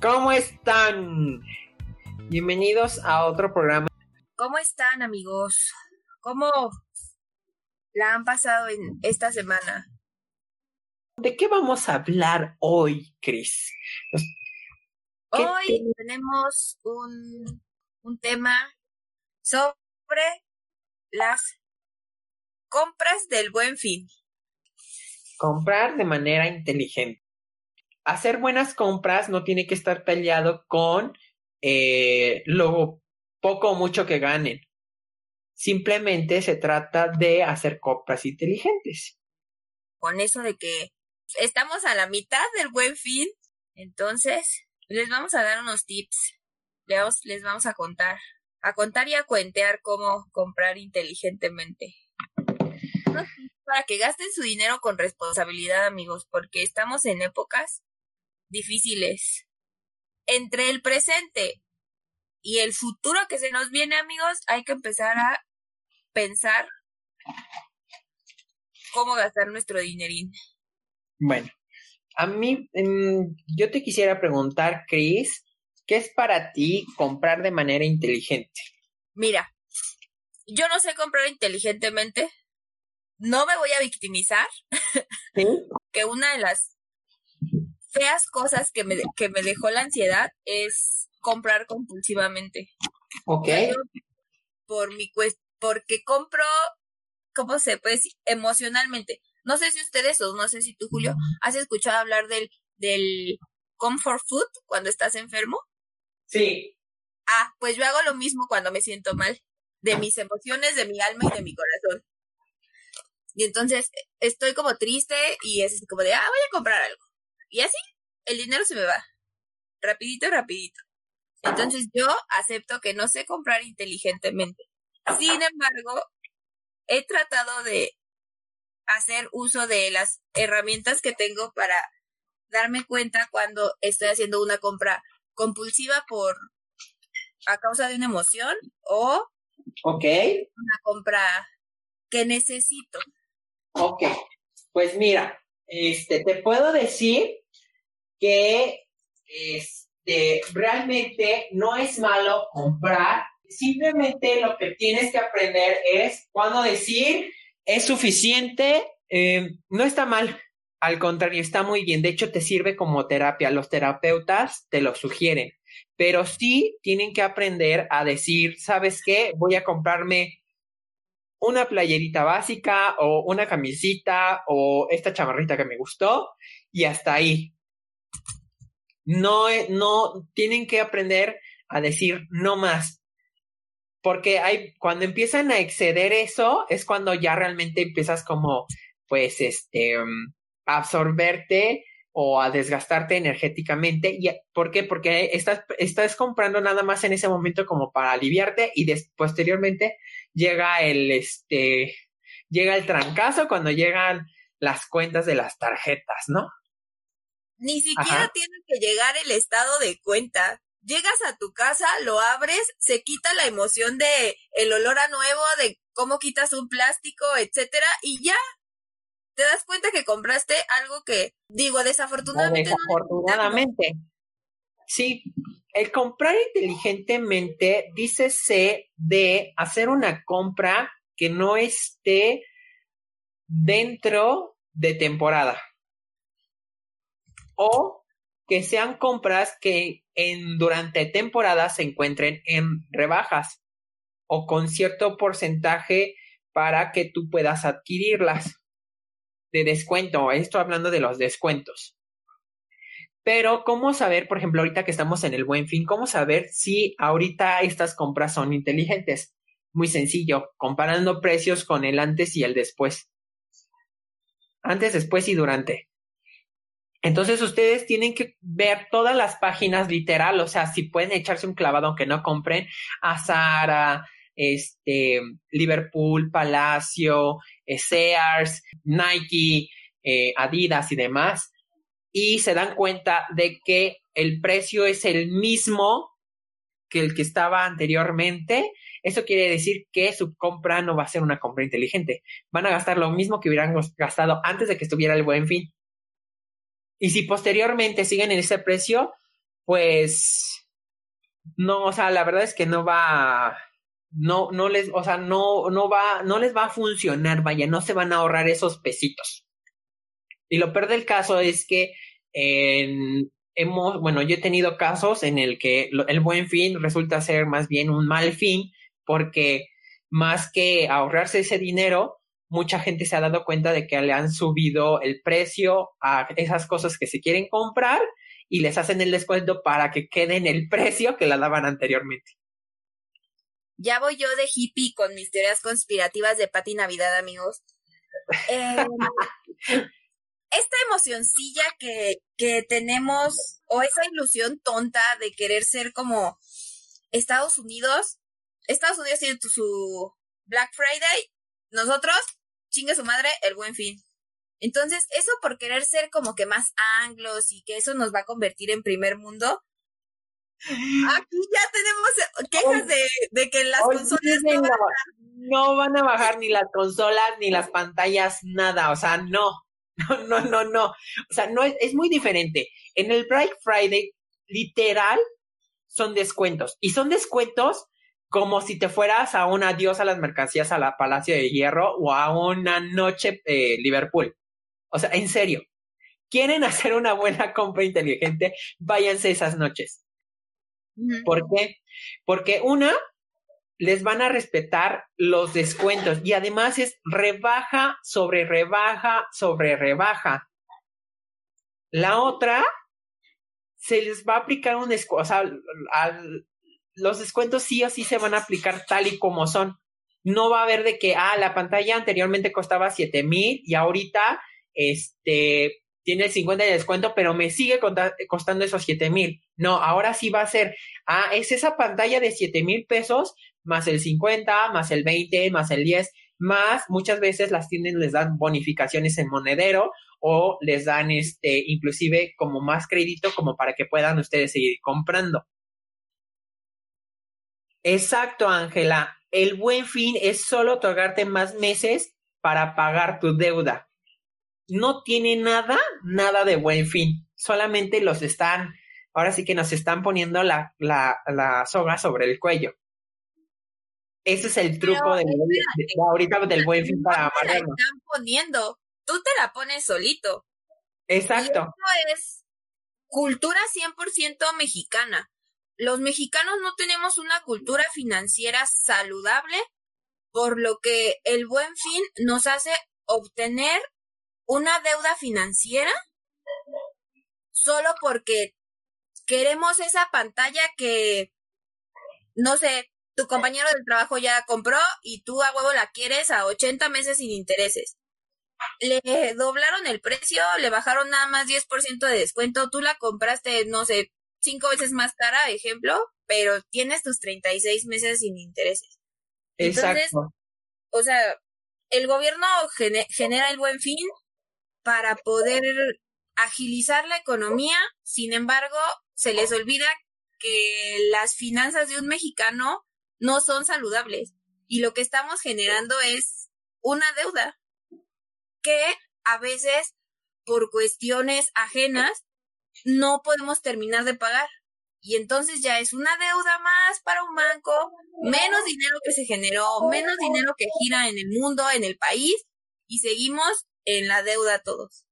¿Cómo están? Bienvenidos a otro programa. ¿Cómo están amigos? ¿Cómo la han pasado en esta semana? ¿De qué vamos a hablar hoy, Chris? Hoy tenemos un, un tema sobre las compras del buen fin. Comprar de manera inteligente. Hacer buenas compras no tiene que estar peleado con eh, lo poco o mucho que ganen. Simplemente se trata de hacer compras inteligentes. Con eso de que estamos a la mitad del buen fin, entonces les vamos a dar unos tips. Les, les vamos a contar, a contar y a cuentear cómo comprar inteligentemente. Para que gasten su dinero con responsabilidad, amigos, porque estamos en épocas difíciles. Entre el presente y el futuro que se nos viene, amigos, hay que empezar a pensar cómo gastar nuestro dinerín. Bueno, a mí, mm, yo te quisiera preguntar, Chris, ¿qué es para ti comprar de manera inteligente? Mira, yo no sé comprar inteligentemente. No me voy a victimizar. que una de las feas cosas que me, que me dejó la ansiedad es comprar compulsivamente. Ok. por mi porque compro, ¿cómo se puede decir? Emocionalmente. No sé si ustedes o no sé si tú, Julio, has escuchado hablar del, del comfort food cuando estás enfermo. Sí. Ah, pues yo hago lo mismo cuando me siento mal. De mis emociones, de mi alma y de mi corazón. Y entonces estoy como triste y es como de, ah, voy a comprar algo. Y así, el dinero se me va. Rapidito, rapidito. Entonces yo acepto que no sé comprar inteligentemente. Sin embargo, he tratado de hacer uso de las herramientas que tengo para darme cuenta cuando estoy haciendo una compra compulsiva por a causa de una emoción o una compra que necesito. Ok, pues mira, este te puedo decir que este realmente no es malo comprar, simplemente lo que tienes que aprender es cuando decir es suficiente, eh, no está mal. Al contrario, está muy bien. De hecho, te sirve como terapia. Los terapeutas te lo sugieren. Pero sí tienen que aprender a decir, ¿sabes qué? Voy a comprarme una playerita básica o una camisita o esta chamarrita que me gustó y hasta ahí. No, no, tienen que aprender a decir no más porque hay, cuando empiezan a exceder eso, es cuando ya realmente empiezas como, pues, este, mm, a absorberte o a desgastarte energéticamente. ¿Y ¿Por qué? Porque estás, estás comprando nada más en ese momento como para aliviarte y posteriormente llega el, este, llega el trancazo cuando llegan las cuentas de las tarjetas, ¿no? Ni siquiera tiene que llegar el estado de cuenta llegas a tu casa, lo abres, se quita la emoción de el olor a nuevo, de cómo quitas un plástico, etcétera, y ya te das cuenta que compraste algo que, digo, desafortunadamente. desafortunadamente. sí, el comprar inteligentemente, dícese de hacer una compra que no esté dentro de temporada. O que sean compras que en, durante temporada se encuentren en rebajas o con cierto porcentaje para que tú puedas adquirirlas de descuento. Esto hablando de los descuentos. Pero, ¿cómo saber, por ejemplo, ahorita que estamos en el buen fin, cómo saber si ahorita estas compras son inteligentes? Muy sencillo, comparando precios con el antes y el después. Antes, después y durante. Entonces ustedes tienen que ver todas las páginas literal, o sea, si pueden echarse un clavado aunque no compren a Zara, este, Liverpool, Palacio, eh, Sears, Nike, eh, Adidas y demás, y se dan cuenta de que el precio es el mismo que el que estaba anteriormente, eso quiere decir que su compra no va a ser una compra inteligente. Van a gastar lo mismo que hubieran gastado antes de que estuviera el buen fin. Y si posteriormente siguen en ese precio, pues no, o sea, la verdad es que no va, no, no les, o sea, no, no va, no les va a funcionar, vaya, no se van a ahorrar esos pesitos. Y lo peor del caso es que en, hemos, bueno, yo he tenido casos en el que el buen fin resulta ser más bien un mal fin, porque más que ahorrarse ese dinero, mucha gente se ha dado cuenta de que le han subido el precio a esas cosas que se quieren comprar y les hacen el descuento para que queden el precio que la daban anteriormente. Ya voy yo de hippie con mis teorías conspirativas de Pati Navidad, amigos. Em, esta emocioncilla que, que tenemos, o esa ilusión tonta de querer ser como Estados Unidos, Estados Unidos tiene su Black Friday, nosotros, chingue su madre, el buen fin. Entonces, eso por querer ser como que más anglos y que eso nos va a convertir en primer mundo. Aquí ya tenemos quejas de, de que las consolas no van, a... no van a bajar ni las consolas ni las pantallas, nada. O sea, no. No, no, no, no. O sea, no es, es muy diferente. En el Black Friday, literal, son descuentos. Y son descuentos como si te fueras a un adiós a las mercancías a la Palacio de Hierro o a una noche eh, Liverpool. O sea, en serio, quieren hacer una buena compra inteligente, váyanse esas noches. ¿Por qué? Porque una, les van a respetar los descuentos y además es rebaja sobre rebaja sobre rebaja. La otra, se les va a aplicar un descuento, o sea, al, los descuentos sí o sí se van a aplicar tal y como son. No va a haber de que, ah, la pantalla anteriormente costaba siete mil y ahorita, este, tiene el 50 de descuento, pero me sigue costando esos siete mil. No, ahora sí va a ser, ah, es esa pantalla de siete mil pesos, más el 50, más el 20, más el 10, más muchas veces las tiendas les dan bonificaciones en monedero o les dan este inclusive como más crédito como para que puedan ustedes seguir comprando. Exacto, Ángela. El buen fin es solo otorgarte más meses para pagar tu deuda. No tiene nada, nada de buen fin. Solamente los están, ahora sí que nos están poniendo la, la, la soga sobre el cuello. Ese es el truco de, ahorita del buen fin para amarrarnos. están poniendo. Tú te la pones solito. Exacto. Y es cultura 100% mexicana. Los mexicanos no tenemos una cultura financiera saludable, por lo que el buen fin nos hace obtener una deuda financiera solo porque queremos esa pantalla que, no sé, tu compañero del trabajo ya compró y tú a huevo la quieres a 80 meses sin intereses. Le doblaron el precio, le bajaron nada más 10% de descuento, tú la compraste, no sé, cinco veces más cara, ejemplo, pero tienes tus 36 meses sin intereses. Exacto. o sea, el gobierno genera el buen fin para poder agilizar la economía, sin embargo, se les olvida que las finanzas de un mexicano no son saludables y lo que estamos generando es una deuda que a veces por cuestiones ajenas no podemos terminar de pagar. Y entonces ya es una deuda más para un banco, menos dinero que se generó, menos dinero que gira en el mundo, en el país, y seguimos en la deuda todos.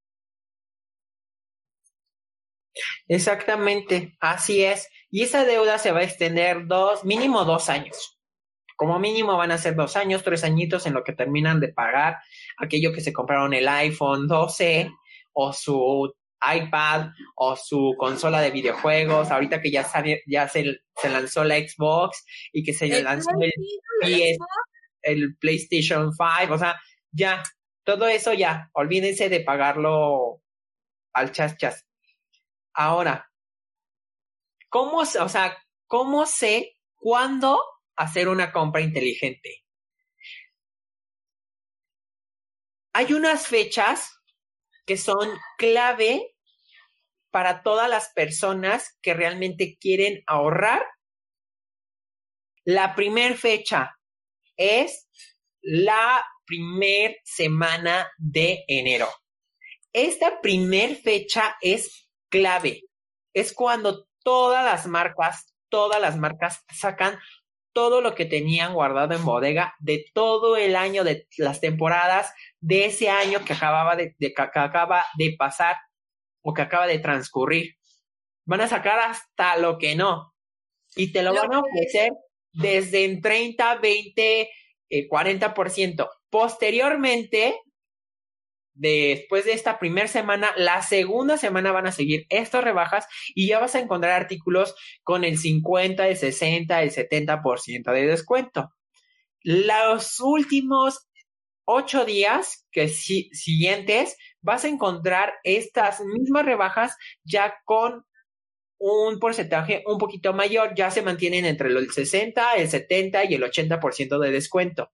Exactamente, así es. Y esa deuda se va a extender dos, mínimo dos años. Como mínimo van a ser dos años, tres añitos en lo que terminan de pagar aquello que se compraron el iPhone 12 o su iPad o su consola de videojuegos, ahorita que ya, ya se, se, lanzó la Xbox y que se lanzó el, el PlayStation 5, o sea, ya, todo eso ya, olvídense de pagarlo al chas chas. Ahora, ¿cómo, o sea, cómo sé cuándo hacer una compra inteligente? Hay unas fechas que son clave para todas las personas que realmente quieren ahorrar. La primer fecha es la primer semana de enero. Esta primer fecha es clave. Es cuando todas las marcas, todas las marcas sacan todo lo que tenían guardado en bodega de todo el año, de las temporadas, de ese año que acababa de, que acaba de pasar o que acaba de transcurrir. Van a sacar hasta lo que no. Y te lo van a ofrecer desde en 30, 20, 40%. Posteriormente, después de esta primera semana, la segunda semana van a seguir estas rebajas y ya vas a encontrar artículos con el 50, el 60, el 70% de descuento. Los últimos ocho días que siguientes vas a encontrar estas mismas rebajas ya con un porcentaje un poquito mayor, ya se mantienen entre el 60, el 70 y el 80% de descuento.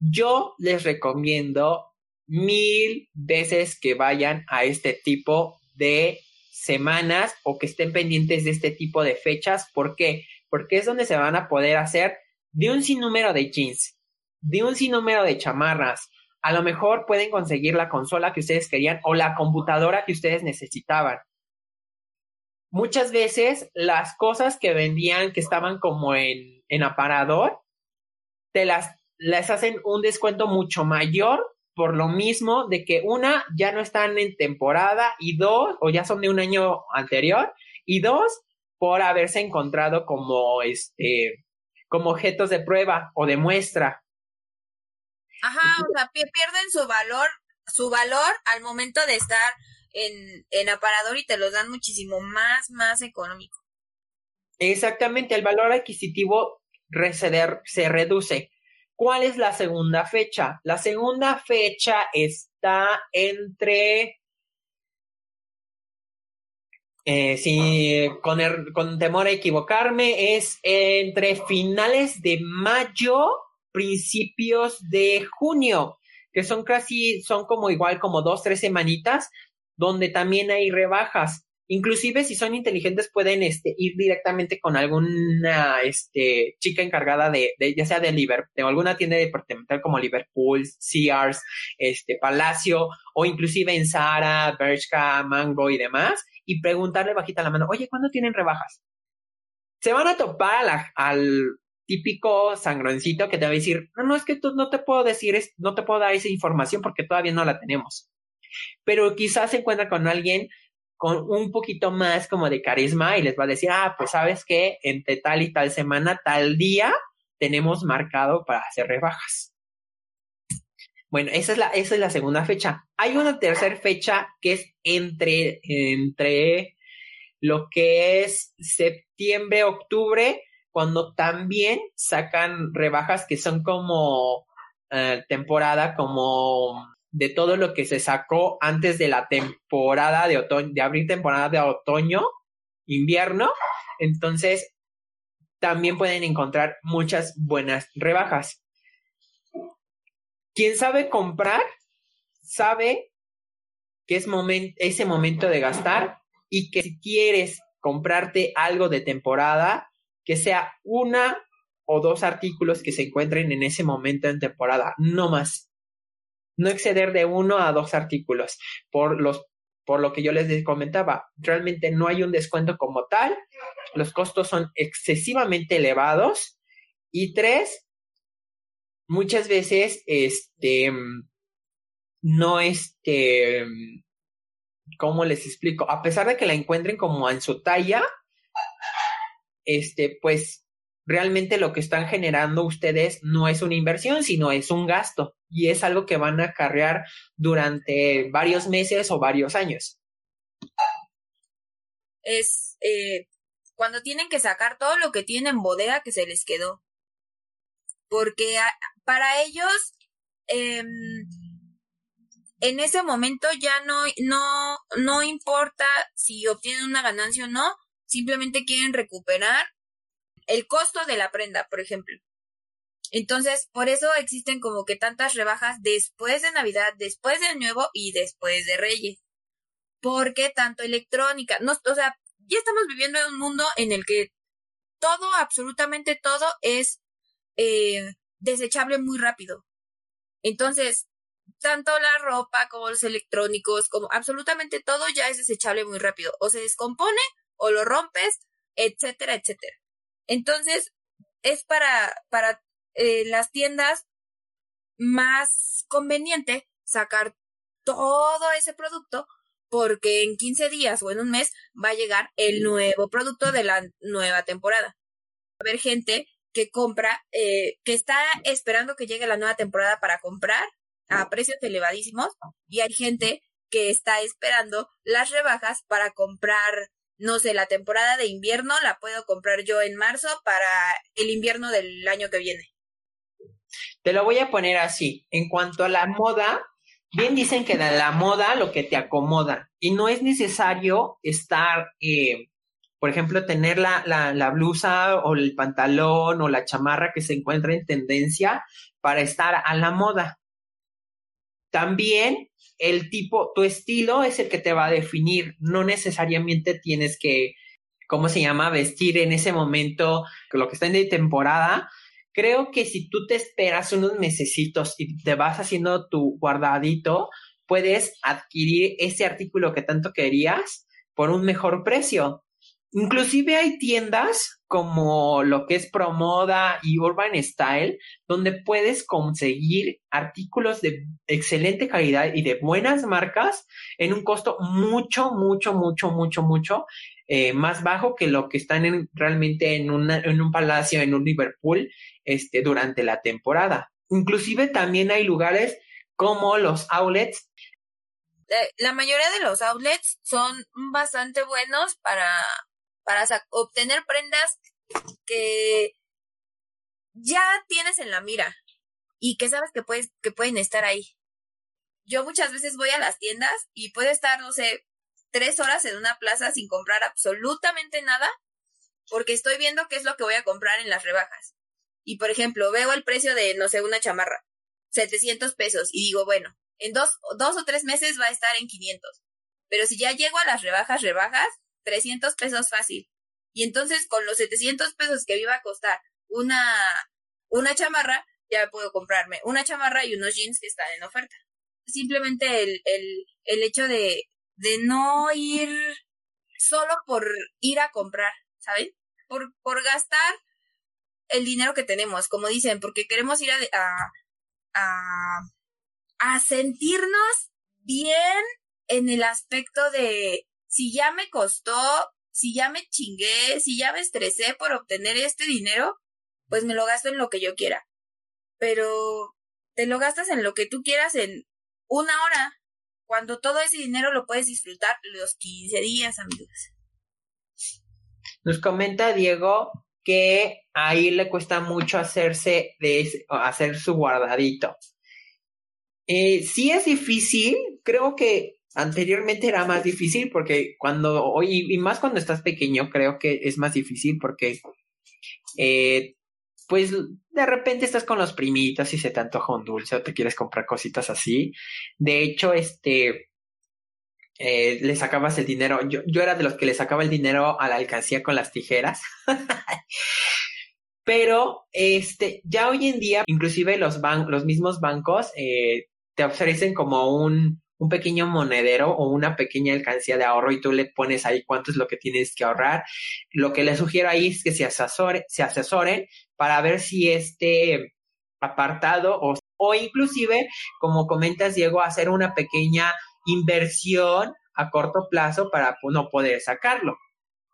Yo les recomiendo mil veces que vayan a este tipo de semanas o que estén pendientes de este tipo de fechas. ¿Por qué? Porque es donde se van a poder hacer de un sinnúmero de jeans, de un sinnúmero de chamarras. A lo mejor pueden conseguir la consola que ustedes querían o la computadora que ustedes necesitaban. Muchas veces las cosas que vendían que estaban como en, en aparador, te las les hacen un descuento mucho mayor por lo mismo de que una ya no están en temporada y dos o ya son de un año anterior y dos por haberse encontrado como este como objetos de prueba o de muestra. Ajá, o sea, pierden su valor, su valor al momento de estar en, en aparador y te los dan muchísimo más, más económico. Exactamente, el valor adquisitivo se reduce. ¿Cuál es la segunda fecha? La segunda fecha está entre eh, si con, con, temor a equivocarme, es entre finales de mayo, principios de junio, que son casi, son como igual como dos, tres semanitas, donde también hay rebajas. Inclusive si son inteligentes pueden este, ir directamente con alguna este, chica encargada de, ya sea de Liverpool, alguna tienda departamental como Liverpool, Sears, este, Palacio o inclusive en Zara, Bershka, Mango y demás y preguntarle bajita la mano, oye, ¿cuándo tienen rebajas? Se van a topar al típico sangroncito que te va a decir, no, no, es que tú no te puedo decir, no te puedo dar esa información porque todavía no la tenemos. Pero quizás se encuentra con alguien con un poquito más como de carisma y les va a decir, ah, pues sabes que entre tal y tal semana, tal día, tenemos marcado para hacer rebajas. Bueno, esa es la, esa es la segunda fecha. Hay una tercera fecha que es entre, entre lo que es septiembre, octubre, cuando también sacan rebajas que son como eh, temporada, como de todo lo que se sacó antes de la temporada de otoño, de abrir temporada de otoño, invierno. Entonces, también pueden encontrar muchas buenas rebajas. Quien sabe comprar, sabe que es ese momento de gastar y que si quieres comprarte algo de temporada, que sea una o dos artículos que se encuentren en ese momento en temporada, no más no exceder de uno a dos artículos. Por, los, por lo que yo les comentaba, realmente no hay un descuento como tal, los costos son excesivamente elevados. Y tres, muchas veces, este, no este, ¿cómo les explico? A pesar de que la encuentren como en su talla, este, pues realmente lo que están generando ustedes no es una inversión, sino es un gasto y es algo que van a acarrear durante varios meses o varios años. Es eh, cuando tienen que sacar todo lo que tienen en bodega que se les quedó. Porque para ellos, em, en ese momento ya no, no, no importa si obtienen una ganancia o no, simplemente quieren recuperar el costo de la prenda, por ejemplo. Entonces, por eso existen como que tantas rebajas después de Navidad, después de Nuevo y después de Reyes. Porque tanto electrónica, no, o sea, ya estamos viviendo en un mundo en el que todo, absolutamente todo es eh, desechable muy rápido. Entonces, tanto la ropa como los electrónicos, como absolutamente todo ya es desechable muy rápido. O se descompone o lo rompes, etcétera, etcétera. Entonces, es para, para eh, las tiendas más conveniente sacar todo ese producto porque en 15 días o en un mes va a llegar el nuevo producto de la nueva temporada. Va a haber gente que compra, eh, que está esperando que llegue la nueva temporada para comprar a precios elevadísimos y hay gente que está esperando las rebajas para comprar, no sé, la temporada de invierno la puedo comprar yo en marzo para el invierno del año que viene. Te lo voy a poner así. En cuanto a la moda, bien dicen que de la moda lo que te acomoda y no es necesario estar, eh, por ejemplo, tener la, la, la, blusa o el pantalón o la chamarra que se encuentra en tendencia para estar a la moda. También el tipo, tu estilo es el que te va a definir, no necesariamente tienes que, ¿cómo se llama?, vestir en ese momento lo que está en de temporada, creo que si tú te esperas unos mesecitos y te vas haciendo tu guardadito, puedes adquirir ese artículo que tanto querías por un mejor precio. Inclusive hay tiendas como lo que es Promoda y Urban Style, donde puedes conseguir artículos de excelente calidad y de buenas marcas en un costo mucho, mucho, mucho, mucho, mucho eh, más bajo que lo que están en, realmente en, en un palacio, en un Liverpool, este, durante la temporada. Inclusive también hay lugares como los outlets. Eh, la mayoría de los outlets son bastante buenos para, para obtener prendas que ya tienes en la mira y que sabes que, puedes, que pueden estar ahí. Yo muchas veces voy a las tiendas y puede estar, no sé, tres horas en una plaza sin comprar absolutamente nada porque estoy viendo qué es lo que voy a comprar en las rebajas. Y por ejemplo, veo el precio de, no sé, una chamarra, 700 pesos, y digo, bueno, en dos, dos o tres meses va a estar en 500. Pero si ya llego a las rebajas, rebajas, 300 pesos fácil. Y entonces con los 700 pesos que me iba a costar una, una chamarra, ya puedo comprarme una chamarra y unos jeans que están en oferta. Simplemente el, el, el hecho de, de no ir solo por ir a comprar, ¿saben? Por, por gastar el dinero que tenemos, como dicen, porque queremos ir a, a, a, sentirnos bien en el aspecto de si ya me costó, si ya me chingué, si ya me estresé por obtener este dinero, pues me lo gasto en lo que yo quiera. Pero te lo gastas en lo que tú quieras en una hora, cuando todo ese dinero lo puedes disfrutar los 15 días, amigos. Nos comenta Diego que ahí le cuesta mucho hacerse de hacer su guardadito. Eh, sí es difícil, creo que anteriormente era más difícil porque cuando, hoy, y más cuando estás pequeño, creo que es más difícil porque, eh, pues de repente estás con los primitos y se te antoja un dulce o te quieres comprar cositas así. De hecho, este, eh, le sacabas el dinero. Yo, yo era de los que le sacaba el dinero a la alcancía con las tijeras. Pero este, ya hoy en día, inclusive los, ban los mismos bancos eh, te ofrecen como un, un pequeño monedero o una pequeña alcancía de ahorro y tú le pones ahí cuánto es lo que tienes que ahorrar. Lo que les sugiero ahí es que se, asesore, se asesoren para ver si este apartado o, o inclusive, como comentas, Diego, hacer una pequeña inversión a corto plazo para no poder sacarlo.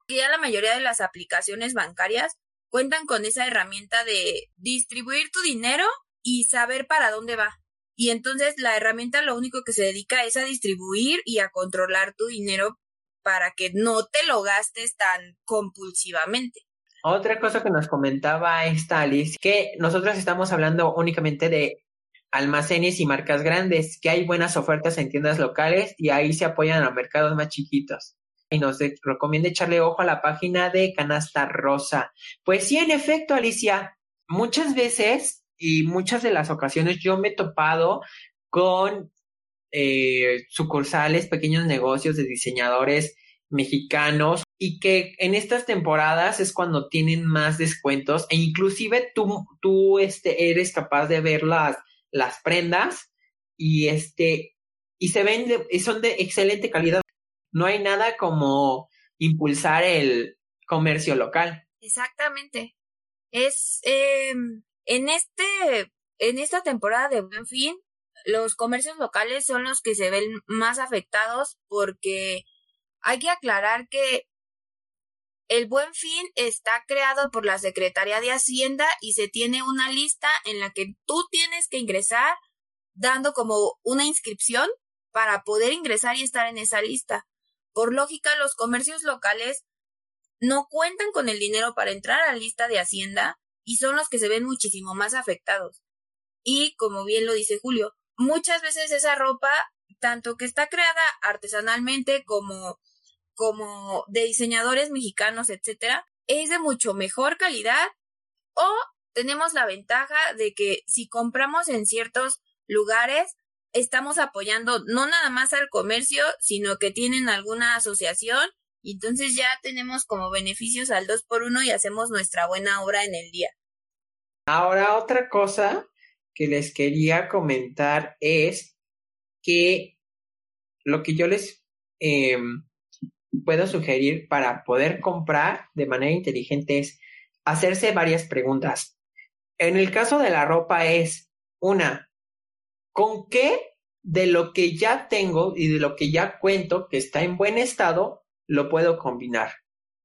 Ya la mayoría de las aplicaciones bancarias cuentan con esa herramienta de distribuir tu dinero y saber para dónde va. Y entonces la herramienta lo único que se dedica es a distribuir y a controlar tu dinero para que no te lo gastes tan compulsivamente. Otra cosa que nos comentaba esta Alice, que nosotros estamos hablando únicamente de almacenes y marcas grandes, que hay buenas ofertas en tiendas locales y ahí se apoyan a mercados más chiquitos. Y nos recomienda echarle ojo a la página de Canasta Rosa. Pues sí, en efecto, Alicia, muchas veces y muchas de las ocasiones yo me he topado con eh, sucursales, pequeños negocios de diseñadores mexicanos y que en estas temporadas es cuando tienen más descuentos e inclusive tú, tú este, eres capaz de ver las, las prendas y este, y se ven, y son de excelente calidad. No hay nada como impulsar el comercio local. Exactamente. Es, em, en este, en esta temporada de Buen Fin, los comercios locales son los que se ven más afectados porque hay que aclarar que el Buen Fin está creado por la Secretaría de Hacienda y se tiene una lista en la que tú tienes que ingresar dando como una inscripción para poder ingresar y estar en esa lista. Por lógica, los comercios locales no cuentan con el dinero para entrar a la lista de Hacienda y son los que se ven muchísimo más afectados. Y, como bien lo dice Julio, muchas veces esa ropa, tanto que está creada artesanalmente como, como de diseñadores mexicanos, etcétera, es de mucho mejor calidad o tenemos la ventaja de que si compramos en ciertos lugares, estamos apoyando no nada más al comercio, sino que tienen alguna asociación entonces ya tenemos como beneficios al 2 por 1 y hacemos nuestra buena obra en el día. Ahora otra cosa que les quería comentar es que lo que yo les em, puedo sugerir para poder comprar de manera inteligente es hacerse varias preguntas. En el caso de la ropa es una, ¿con qué de lo que ya tengo y de lo que ya cuento que está en buen estado lo puedo combinar?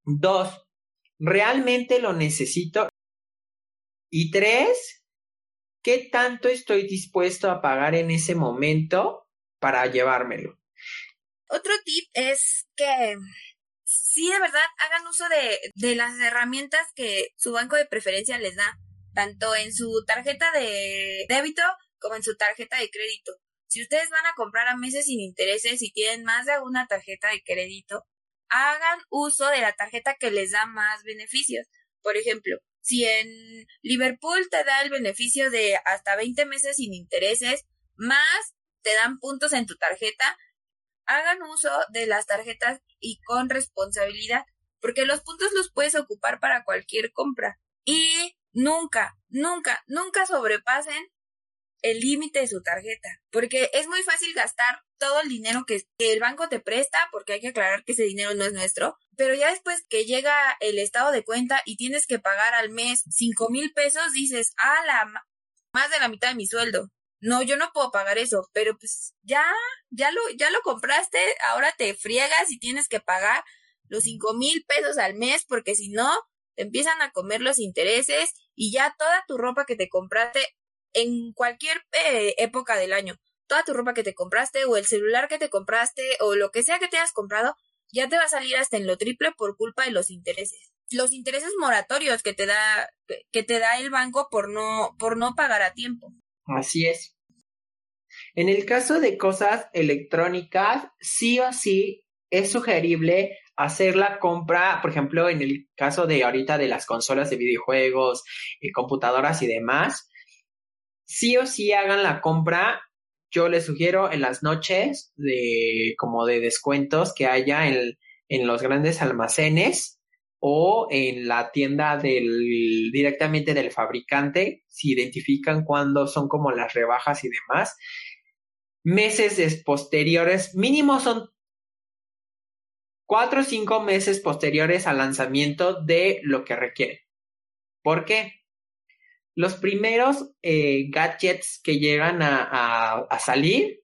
Dos, ¿realmente lo necesito? Y tres, ¿qué tanto estoy dispuesto a pagar en ese momento para llevármelo? Otro tip es que sí de verdad hagan uso de, de las herramientas que su banco de preferencia les da, tanto en su tarjeta de débito como en su tarjeta de crédito. Si ustedes van a comprar a meses sin intereses y tienen más de una tarjeta de crédito, hagan uso de la tarjeta que les da más beneficios. Por ejemplo, si en Liverpool te da el beneficio de hasta 20 meses sin intereses, más te dan puntos en tu tarjeta, hagan uso de las tarjetas y con responsabilidad, porque los puntos los puedes ocupar para cualquier compra. Y nunca, nunca, nunca sobrepasen el límite de su tarjeta, porque es muy fácil gastar todo el dinero que, el banco te presta, porque hay que aclarar que ese dinero no es nuestro, pero ya después que llega el estado de cuenta y tienes que pagar al mes cinco mil pesos, dices, ah, la, más de la mitad de mi sueldo. No, yo no puedo pagar eso, pero pues ya, ya lo, ya lo compraste, ahora te friegas y tienes que pagar los cinco mil pesos al mes, porque si no, te empiezan a comer los intereses y ya toda tu ropa que te compraste en cualquier eh, época del año, toda tu ropa que te compraste o el celular que te compraste o lo que sea que te hayas comprado, ya te va a salir hasta en lo triple por culpa de los intereses. Los intereses moratorios que te da, que te da el banco por no, por no pagar a tiempo. Así es. En el caso de cosas electrónicas, sí o sí es sugerible hacer la compra, por ejemplo, en el caso de ahorita de las consolas de videojuegos, y computadoras y demás, sí o sí hagan la compra. Yo les sugiero en las noches de como de descuentos que haya en, los grandes almacenes o en la tienda del directamente del fabricante, si identifican cuándo son como las rebajas y demás. Meses posteriores, mínimo son cuatro o cinco meses posteriores al lanzamiento de lo que requiere. ¿Por qué? Los primeros eh, gadgets que llegan a, salir,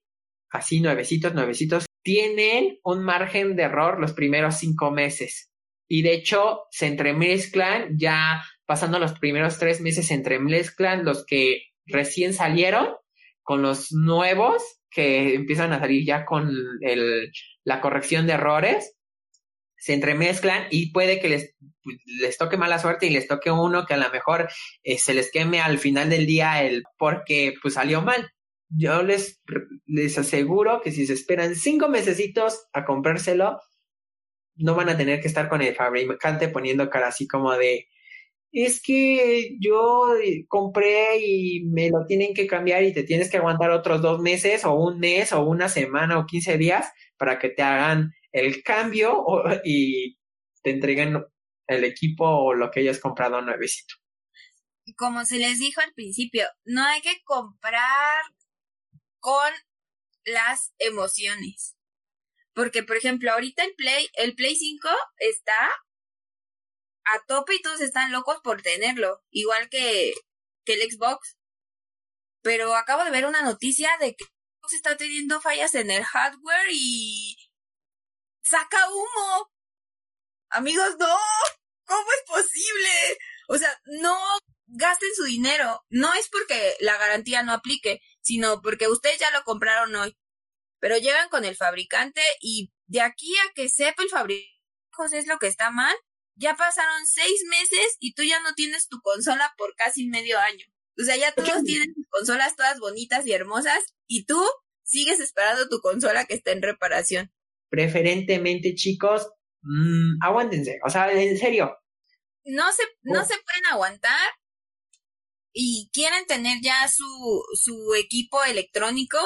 así nuevecitos, nuevecitos, tienen un margen de error los primeros cinco meses. Y de hecho, se entremezclan ya pasando los primeros tres meses, se entremezclan los que recién salieron con los nuevos que empiezan a salir ya con la corrección de errores se entremezclan y puede que les, les toque mala suerte y les toque uno que a lo mejor eh, se les queme al final del día el porque pues salió mal. Yo les, les aseguro que si se esperan cinco mesecitos a comprárselo, no van a tener que estar con el fabricante poniendo cara así como de es que yo compré y me lo tienen que cambiar y te tienes que aguantar otros dos meses o un mes o una semana o quince días para que te hagan el cambio y te entreguen el equipo o lo que hayas comprado nuevecito. Como se les dijo al principio, no hay que comprar con las emociones. Porque, por ejemplo, ahorita el Play, el Play 5 está a tope y todos están locos por tenerlo, igual que, que el Xbox. Pero acabo de ver una noticia de que Xbox está teniendo fallas en el hardware y saca humo. Amigos, no. ¿Cómo es posible? O sea, no gasten su dinero. No es porque la garantía no aplique, sino porque ustedes ya lo compraron hoy. Pero llegan con el fabricante y de aquí a que sepa el fabricante es lo que está mal, ya pasaron seis meses y tú ya no tienes tu consola por casi medio año. O sea, ya todos tienen sus consolas todas bonitas y hermosas y tú sigues esperando tu consola que está en reparación. Preferentemente, chicos, mmm, aguántense. O sea, en serio. No se, no se pueden aguantar y quieren tener ya su, su equipo electrónico,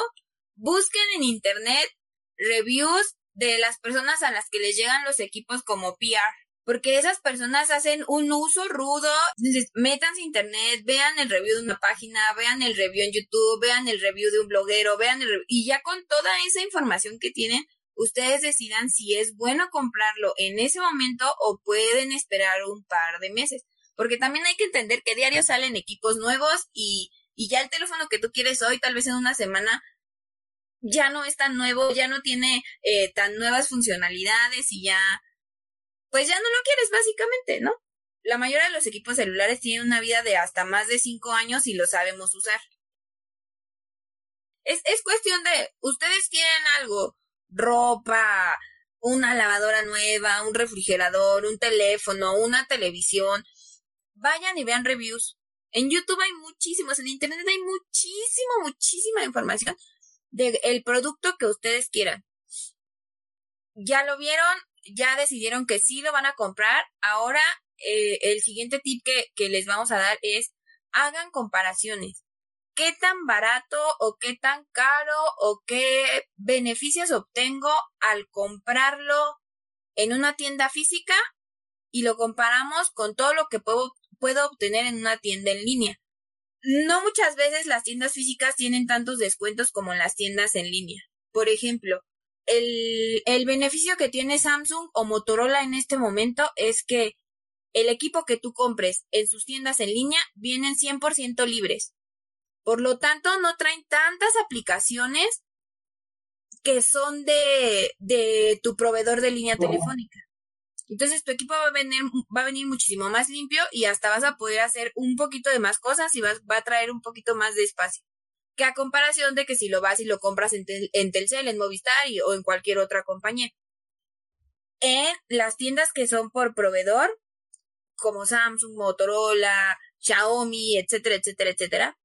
busquen en internet reviews de las personas a las que les llegan los equipos como PR. Porque esas personas hacen un uso rudo, métanse a internet, vean el review de una página, vean el review en YouTube, vean el review de un bloguero, vean el y ya con toda esa información que tienen, ustedes decidan si es bueno comprarlo en ese momento o pueden esperar un par de meses. Porque también hay que entender que diario salen equipos nuevos y, y ya el teléfono que tú quieres hoy, tal vez en una semana, ya no es tan nuevo, ya no tiene eh, tan nuevas funcionalidades y ya, pues ya no lo quieres básicamente, ¿no? La mayoría de los equipos celulares tienen una vida de hasta más de cinco años y lo sabemos usar. Es, es cuestión de, ustedes quieren algo, ropa, una lavadora nueva, un refrigerador, un teléfono, una televisión, vayan y vean reviews. En YouTube hay muchísimos, en Internet hay muchísimo, muchísima información del producto que ustedes quieran. Ya lo vieron, ya decidieron que sí lo van a comprar. Ahora, eh, el siguiente tip que, que les vamos a dar es hagan comparaciones. ¿Qué tan barato o qué tan caro o qué beneficios obtengo al comprarlo en una tienda física y lo comparamos con todo lo que puedo puedo obtener en una tienda en línea. No muchas veces las tiendas físicas tienen tantos descuentos como las tiendas en línea. Por ejemplo, el, el beneficio que tiene Samsung o Motorola en este momento es que el equipo que tú compres en sus tiendas en línea vienen 100% libres. Por lo tanto, no traen tantas aplicaciones que son de, de tu proveedor de línea telefónica. Entonces tu equipo va a venir, va a venir muchísimo más limpio y hasta vas a poder hacer un poquito de más cosas y vas, va a traer un poquito más de espacio. Que a comparación de que si lo vas y lo compras en, en Telcel, en Movistar o en cualquier otra compañía. En las tiendas que son por proveedor, como Samsung, Motorola, Xiaomi, etcétera, etcétera, etcétera,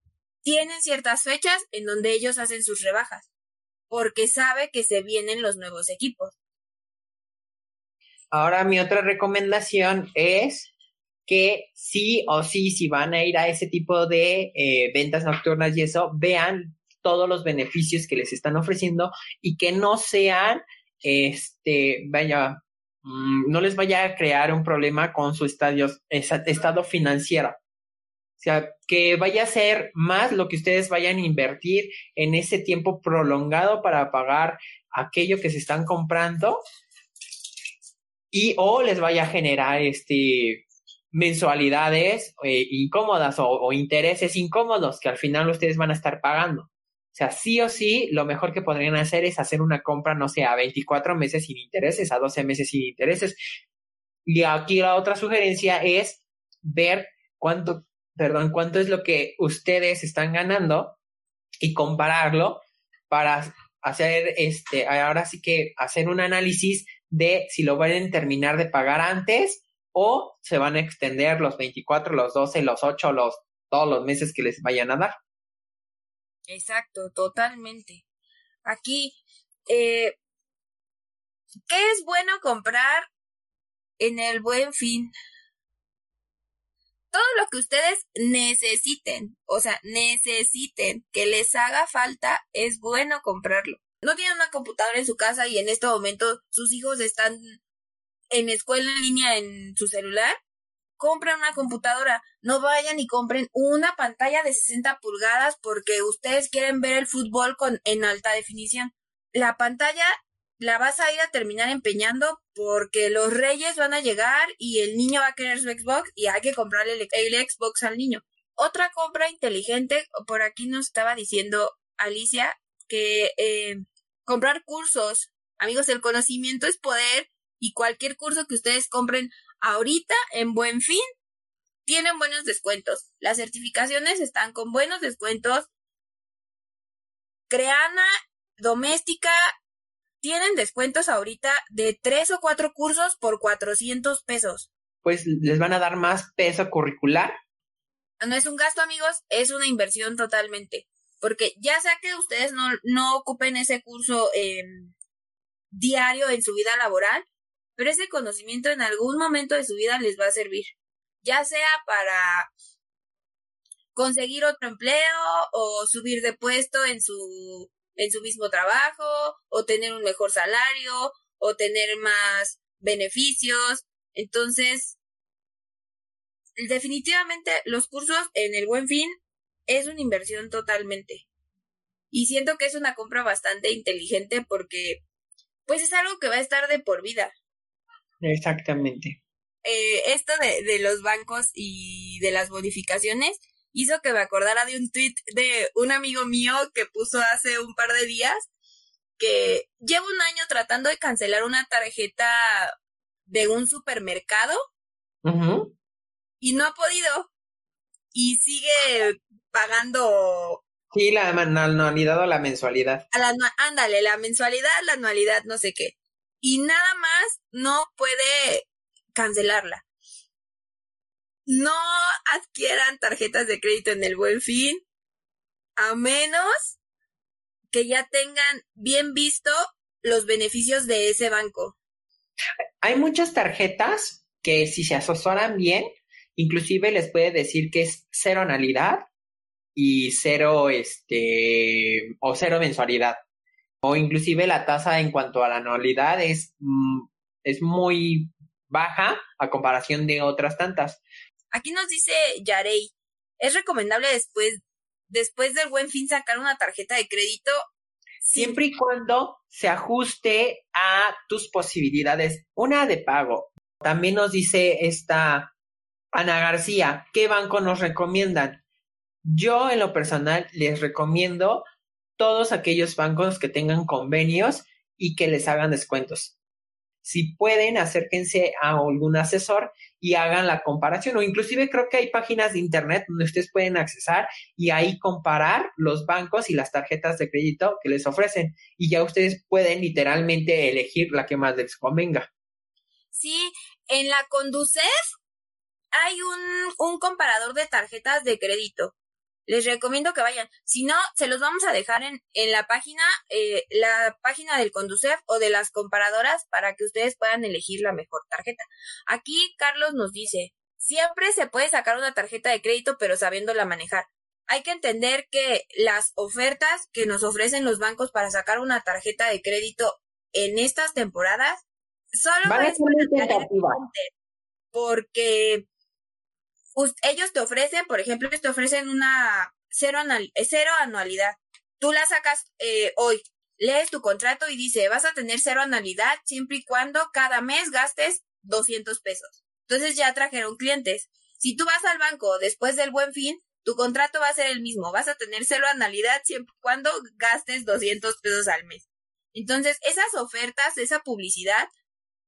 tienen ciertas fechas en donde ellos hacen sus rebajas, porque sabe que se vienen los nuevos equipos. Ahora mi otra recomendación es que sí o sí, si van a ir a ese tipo de eh, ventas nocturnas y eso, vean todos los beneficios que les están ofreciendo y que no sean, este, vaya, mm, no les vaya a crear un problema con su estadio, estado financiero. O sea, que vaya a ser más lo que ustedes vayan a invertir en ese tiempo prolongado para pagar aquello que se están comprando y o les vaya a generar este mensualidades eh, incómodas o, intereses incómodos que al final ustedes van a estar pagando. O sea, sí o sí, lo mejor que podrían hacer es hacer una compra, no sé, a 24 meses sin intereses, a 12 meses sin intereses. Y aquí la otra sugerencia es ver cuánto, perdón, cuánto es lo que ustedes están ganando y compararlo para hacer este, ahora sí que hacer un análisis de si lo van a terminar de pagar antes o se van a extender los 24, los 12, los 8, los, todos los meses que les vayan a dar. Exacto, totalmente. Aquí, eh, ¿qué es bueno comprar en el buen fin? Todo lo que ustedes necesiten, o sea, necesiten, que les haga falta, es bueno comprarlo no tienen una computadora en su casa y en este momento sus hijos están en escuela en línea en su celular, compren una computadora, no vayan y compren una pantalla de 60 pulgadas porque ustedes quieren ver el fútbol con en alta definición. La pantalla la vas a ir a terminar empeñando porque los reyes van a llegar y el niño va a querer su Xbox y hay que comprarle el, Xbox al niño. Otra compra inteligente, por aquí nos estaba diciendo Alicia, que eh, comprar cursos. Amigos, el conocimiento es poder y cualquier curso que ustedes compren ahorita en buen fin tienen buenos descuentos. Las certificaciones están con buenos descuentos. Creana, doméstica, tienen descuentos ahorita de tres o cuatro cursos por 400 pesos. Pues les van a dar más peso curricular. No es un gasto, amigos, es una inversión totalmente. Porque ya sea que ustedes no, no ocupen ese curso diario en su vida laboral, pero ese conocimiento en algún momento de su vida les va a servir, ya sea para conseguir otro empleo o subir de puesto en su en su mismo trabajo o tener un mejor salario o tener más beneficios. Entonces, definitivamente los cursos en el buen fin es una inversión totalmente. Y siento que es una compra bastante inteligente porque pues es algo que va a estar de por vida. Exactamente. Eh, esto de, de, los bancos y de las bonificaciones hizo que me acordara de un tweet de un amigo mío que puso hace un par de días que lleva un año tratando de cancelar una tarjeta de un supermercado y no ha podido y sigue pagando Sí, la, anualidad o la mensualidad. A la, ándale, la mensualidad, la anualidad, no sé qué y nada más no puede cancelarla. No adquieran tarjetas de crédito en el buen fin, a menos que ya tengan bien visto los beneficios de ese banco. Hay muchas tarjetas que si se asesoran bien, inclusive les puede decir que es cero anualidad y cero este o cero mensualidad o inclusive la tasa en cuanto a la anualidad es, mm, es muy baja a comparación de otras tantas. Aquí nos dice Yarey, es recomendable después, después del buen fin sacar una tarjeta de crédito siempre y cuando se ajuste a tus posibilidades. Una de pago. También nos dice esta Ana García, ¿qué banco nos recomiendan? Yo en lo personal les recomiendo todos aquellos bancos que tengan convenios y que les hagan descuentos. Si pueden, acérquense a algún asesor y hagan la comparación. O inclusive creo que hay páginas de internet donde ustedes pueden accesar y ahí comparar los bancos y las tarjetas de crédito que les ofrecen. Y ya ustedes pueden literalmente elegir la que más les convenga. Sí, en la Conducef hay un, un comparador de tarjetas de crédito les recomiendo que vayan. Si no, se los vamos a dejar en, en la página, eh, la página del Conducef o de las comparadoras para que ustedes puedan elegir la mejor tarjeta. Aquí Carlos nos dice, siempre se puede sacar una tarjeta de crédito pero sabiéndola manejar. Hay que entender que las ofertas que nos ofrecen los bancos para sacar una tarjeta de crédito en estas temporadas solo es porque ellos te ofrecen, por ejemplo, te ofrecen una cero, cero anualidad. Tú la sacas eh, hoy, lees tu contrato y dice, vas a tener cero anualidad siempre y cuando cada mes gastes 200 pesos. Entonces ya trajeron clientes. Si tú vas al banco después del buen fin, tu contrato va a ser el mismo. Vas a tener cero anualidad siempre y cuando gastes 200 pesos al mes. Entonces, esas ofertas, esa publicidad,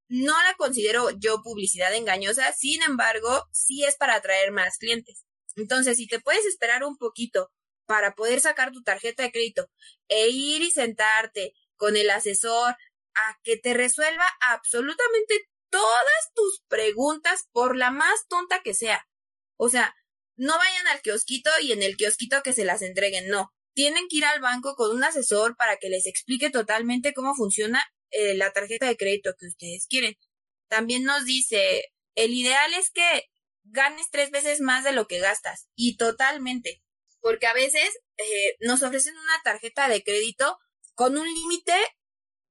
no la considero yo publicidad engañosa, sin embargo, sí es para atraer más clientes. Entonces, si te puedes esperar un poquito para poder sacar tu tarjeta de crédito e ir y sentarte con el asesor a que te resuelva absolutamente todas tus preguntas por la más tonta que sea. O sea, no vayan al kiosquito y en el kiosquito que se las entreguen, no. Tienen que ir al banco con un asesor para que les explique totalmente cómo funciona eh, la tarjeta de crédito que ustedes quieren. También nos dice, el ideal es que ganes tres veces más de lo que gastas. Y totalmente. Porque a veces eh, nos ofrecen una tarjeta de crédito con un límite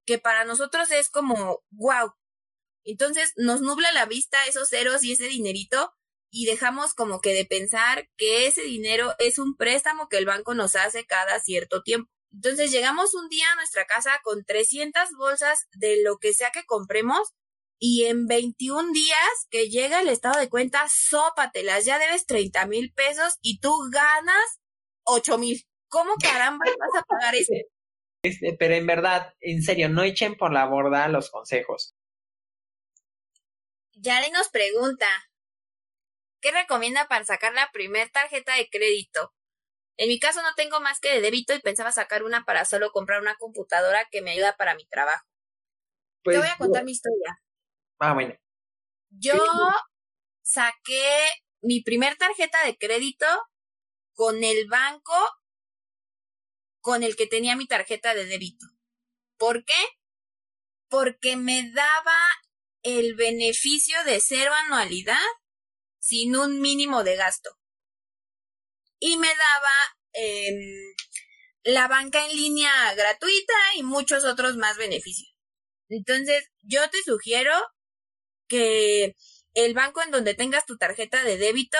que para nosotros es como, wow. Entonces nos nubla la vista esos ceros y ese dinerito y dejamos como que de pensar que ese dinero es un préstamo que el banco nos hace cada cierto tiempo. Entonces llegamos un día a nuestra casa con 300 bolsas de lo que sea que compremos y en 21 días que llega el estado de cuenta, sópatelas, ya debes 30 mil pesos y tú ganas 8 mil. ¿Cómo caramba vas a pagar eso? Este, pero en verdad, en serio, no echen por la borda los consejos. Yare nos pregunta, ¿qué recomienda para sacar la primer tarjeta de crédito? En mi caso no tengo más que de débito y pensaba sacar una para solo comprar una computadora que me ayuda para mi trabajo. Te pues voy a contar mi historia. Ah, bueno. Yo saqué mi primer tarjeta de crédito con el banco con el que tenía mi tarjeta de débito. ¿Por qué? Porque me daba el beneficio de cero anualidad sin un mínimo de gasto. Y me daba em, la banca en línea gratuita y muchos otros más beneficios. Entonces, yo te sugiero que el banco en donde tengas tu tarjeta de débito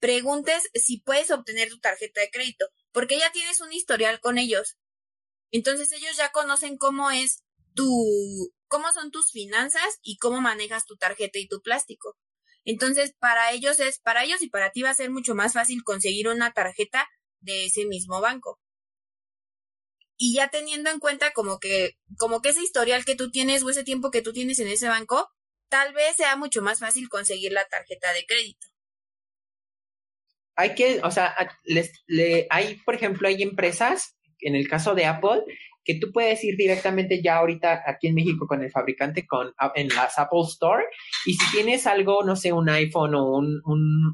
preguntes si puedes obtener tu tarjeta de crédito, porque ya tienes un historial con ellos. Entonces ellos ya conocen cómo es tu, cómo son tus finanzas y cómo manejas tu tarjeta y tu plástico. Entonces, para ellos es, para ellos y para ti va a ser mucho más fácil conseguir una tarjeta de ese mismo banco. Y ya teniendo en cuenta como que, como que ese historial que tú tienes o ese tiempo que tú tienes en ese banco, tal vez sea mucho más fácil conseguir la tarjeta de crédito. Hay que, o sea, les, le, hay, por ejemplo, hay empresas, en el caso de Apple, que tú puedes ir directamente ya ahorita aquí en México con el fabricante con, en las Apple Store y si tienes algo, no sé, un iPhone o un,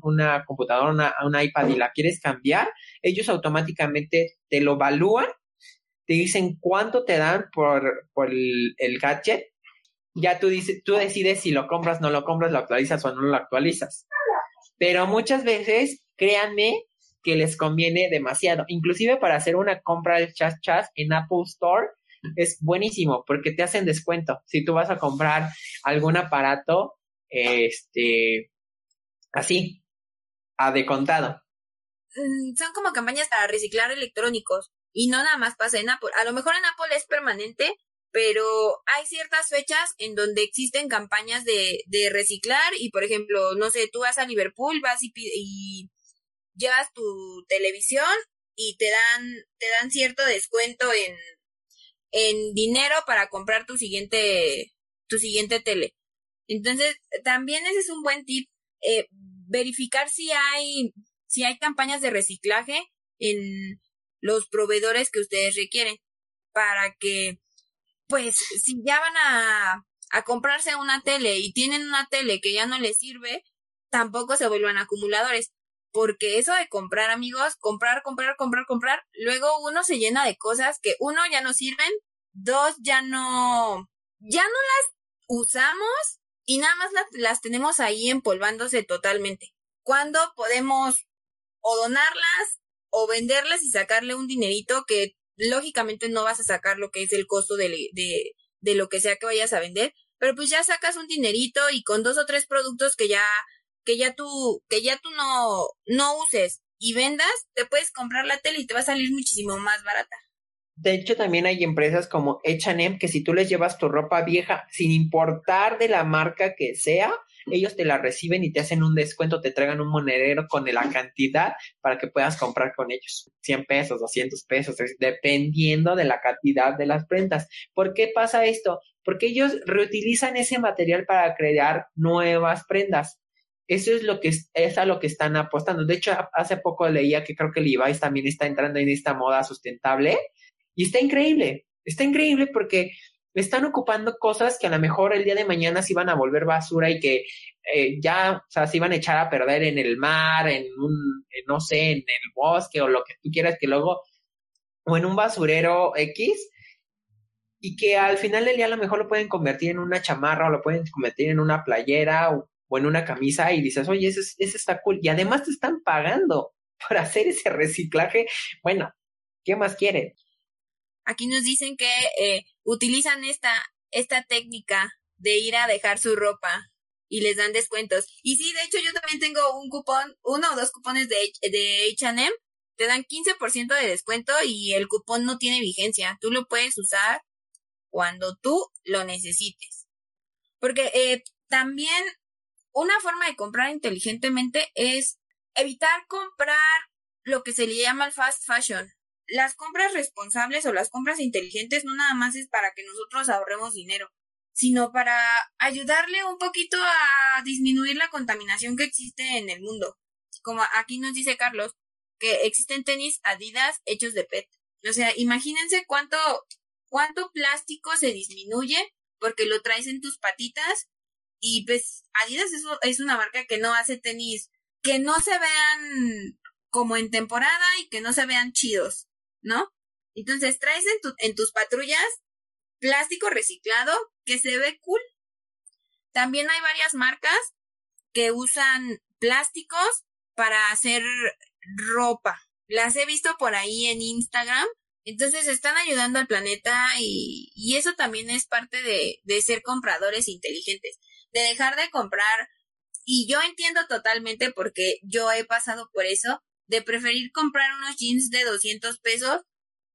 una computadora, una, un iPad y la quieres cambiar, ellos automáticamente te lo evalúan, te dicen cuánto te dan por, por el, el gadget ya tú, dices, tú decides si lo compras, no lo compras, lo actualizas o no lo actualizas. Pero muchas veces, créanme que les conviene demasiado. Inclusive para hacer una compra de chas chas en Apple Store es buenísimo porque te hacen descuento. Si tú vas a comprar algún aparato, este, así, a de contado. Mm, son como campañas para reciclar electrónicos y no nada más pasa en Apple. A lo mejor en Apple es permanente, pero hay ciertas fechas en donde existen campañas de, de reciclar y, por ejemplo, no sé, tú vas a Liverpool, vas y, y llevas tu televisión y te dan, te dan cierto descuento en, en dinero para comprar tu siguiente, tu siguiente tele. Entonces, también ese es un buen tip, eh, verificar si hay, si hay campañas de reciclaje en los proveedores que ustedes requieren para que pues si ya van a, a comprarse una tele y tienen una tele que ya no les sirve, tampoco se vuelvan acumuladores. Porque eso de comprar, amigos, comprar, comprar, comprar, comprar, luego uno se llena de cosas que uno ya no sirven, dos ya no, ya no las usamos y nada más las, las tenemos ahí empolvándose totalmente. ¿Cuándo podemos o donarlas o venderlas y sacarle un dinerito que lógicamente no vas a sacar lo que es el costo de, de, de lo que sea que vayas a vender, pero pues ya sacas un dinerito y con dos o tres productos que ya, que ya tú, que ya tú no, no uses y vendas, te puedes comprar la tele y te va a salir muchísimo más barata. De hecho, también hay empresas como H&M que si tú les llevas tu ropa vieja, sin importar de la marca que sea, ellos te la reciben y te hacen un descuento, te traigan un monedero con la cantidad para que puedas comprar con ellos. 100 pesos, 200 pesos, dependiendo de la cantidad de las prendas. ¿Por qué pasa esto? Porque ellos reutilizan ese material para crear nuevas prendas. Eso es lo que es, a lo que están apostando. De hecho, hace poco leía que creo que Levi's también está entrando en esta moda sustentable y está increíble. Está increíble porque están ocupando cosas que a lo mejor el día de mañana se iban a volver basura y que eh, ya, o sea, se iban a echar a perder en el mar, en un, no sé, en el bosque o lo que tú quieras que luego, o en un basurero X, y que al final del día a lo mejor lo pueden convertir en una chamarra o lo pueden convertir en una playera o, en una camisa y dices, oye, eso, eso está cool. Y además te están pagando por hacer ese reciclaje. Bueno, ¿qué más quieren? Aquí nos dicen que eh, utilizan esta, esta técnica de ir a dejar su ropa y les dan descuentos. Y sí, de hecho yo también tengo un cupón, uno o dos cupones de, de H&M, te dan 15% de descuento y el cupón no tiene vigencia. Tú lo puedes usar cuando tú lo necesites. Porque eh, también una forma de comprar inteligentemente es evitar comprar lo que se le llama el fast fashion. Las compras responsables o las compras inteligentes no nada más es para que nosotros ahorremos dinero, sino para ayudarle un poquito a disminuir la contaminación que existe en el mundo. Como aquí nos dice Carlos, que existen tenis Adidas hechos de PET. O sea, imagínense cuánto, cuánto plástico se disminuye porque lo traes en tus patitas y pues Adidas es, una marca que no hace tenis que no se vean como en temporada y que no se vean chidos, ¿no? Entonces traes en, en tus patrullas plástico reciclado que se ve cool. También hay varias marcas que usan plásticos para hacer ropa. Las he visto por ahí en Instagram. Entonces están ayudando al planeta y, eso también es parte de ser compradores inteligentes. De dejar de comprar. Y yo entiendo totalmente porque yo he pasado por eso. De preferir comprar unos jeans de 200 pesos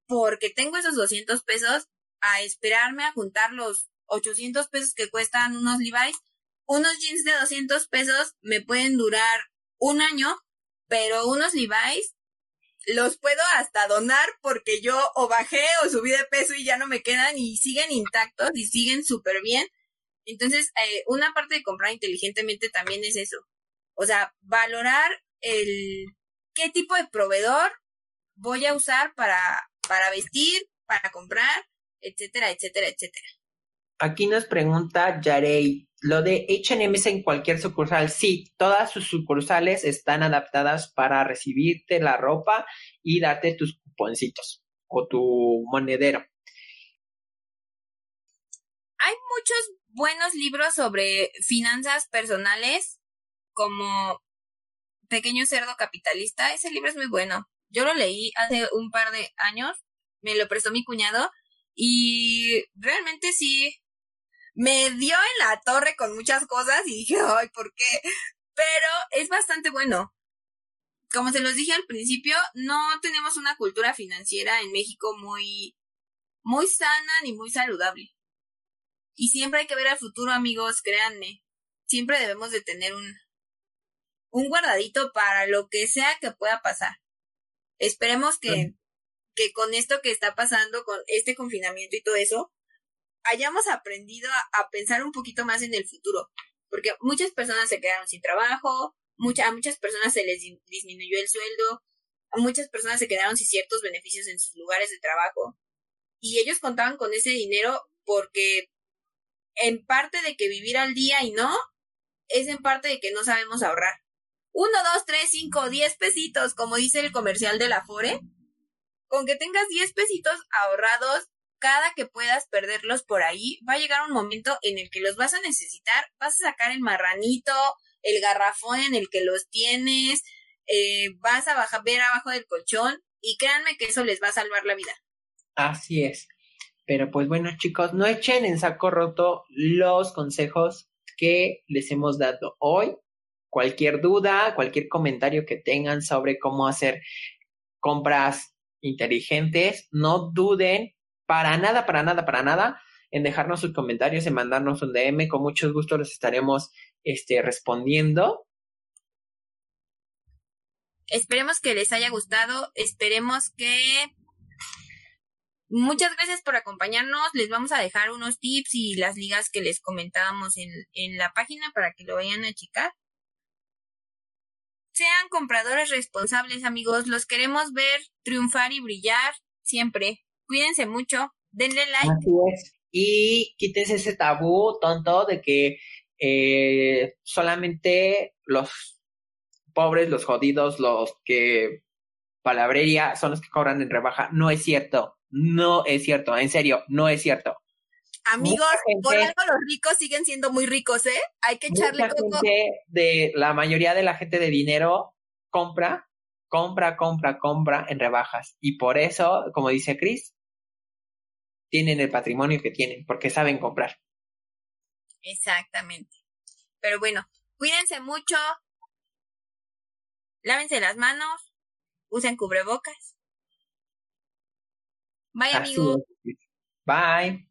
porque tengo esos 200 pesos a esperarme a juntar los 800 pesos que cuestan unos Levi's. Unos jeans de 200 pesos me pueden durar un año, pero unos Levi's los puedo hasta donar porque yo o bajé o subí de peso y ya no me quedan y siguen intactos y siguen súper bien. Entonces, eh, una parte de comprar inteligentemente también es eso. O sea, valorar el qué tipo de proveedor voy a usar para, para vestir, para comprar, etcétera, etcétera, etcétera. Aquí nos pregunta Yarey, lo de H&M es en cualquier sucursal. Sí, todas sus sucursales están adaptadas para recibirte la ropa y darte tus cuponcitos o tu monedero. Hay muchos buenos libros sobre finanzas personales, como Pequeño Cerdo Capitalista. Ese libro es muy bueno. Yo lo leí hace un par de años, me lo prestó mi cuñado y realmente sí me dio en la torre con muchas cosas y dije, ay, ¿por qué? Pero es bastante bueno. Como se los dije al principio, no tenemos una cultura financiera en México muy, muy sana ni muy saludable. Y siempre hay que ver al futuro, amigos, créanme. Siempre debemos de tener un, un guardadito para lo que sea que pueda pasar. Esperemos que, que con esto que está pasando, con este confinamiento y todo eso, hayamos aprendido a, pensar un poquito más en el futuro. Porque muchas personas se quedaron sin trabajo, mucha, a muchas personas se les disminuyó el sueldo, a muchas personas se quedaron sin ciertos beneficios en sus lugares de trabajo. Y ellos contaban con ese dinero porque en parte de que vivir al día y no, es en parte de que no sabemos ahorrar. Uno, dos, tres, cinco, diez pesitos, como dice el comercial de la Fore. Con que tengas diez pesitos ahorrados cada que puedas perderlos por ahí, va a llegar un momento en el que los vas a necesitar, vas a sacar el marranito, el garrafón en el que los tienes, eh, vas a bajar, ver abajo del colchón y créanme que eso les va a salvar la vida. Así es. Pero pues bueno chicos, no echen en saco roto los consejos que les hemos dado hoy. Cualquier duda, cualquier comentario que tengan sobre cómo hacer compras inteligentes, no duden para nada, para nada, para nada en dejarnos sus comentarios, en mandarnos un DM. Con mucho gusto les estaremos este, respondiendo. Esperemos que les haya gustado. Esperemos que Muchas gracias por acompañarnos. Les vamos a dejar unos tips y las ligas que les comentábamos en, en la página para que lo vayan a checar. Sean compradores responsables, amigos. Los queremos ver triunfar y brillar siempre. Cuídense mucho. Denle like. Y quítense ese tabú tonto de que eh, solamente los pobres, los jodidos, los que palabrería son los que cobran en rebaja. No es cierto. No es cierto. En serio, no es cierto. Amigos, por algo los ricos siguen siendo muy ricos, ¿eh? Hay que echarle coco. de la mayoría de la gente de dinero compra, compra, compra, compra en rebajas. Y por eso, como dice Chris, tienen el patrimonio que tienen, porque saben comprar. Exactamente. Pero bueno, cuídense mucho. Lávense las manos. Usen cubrebocas. Bye, amigo. Bye.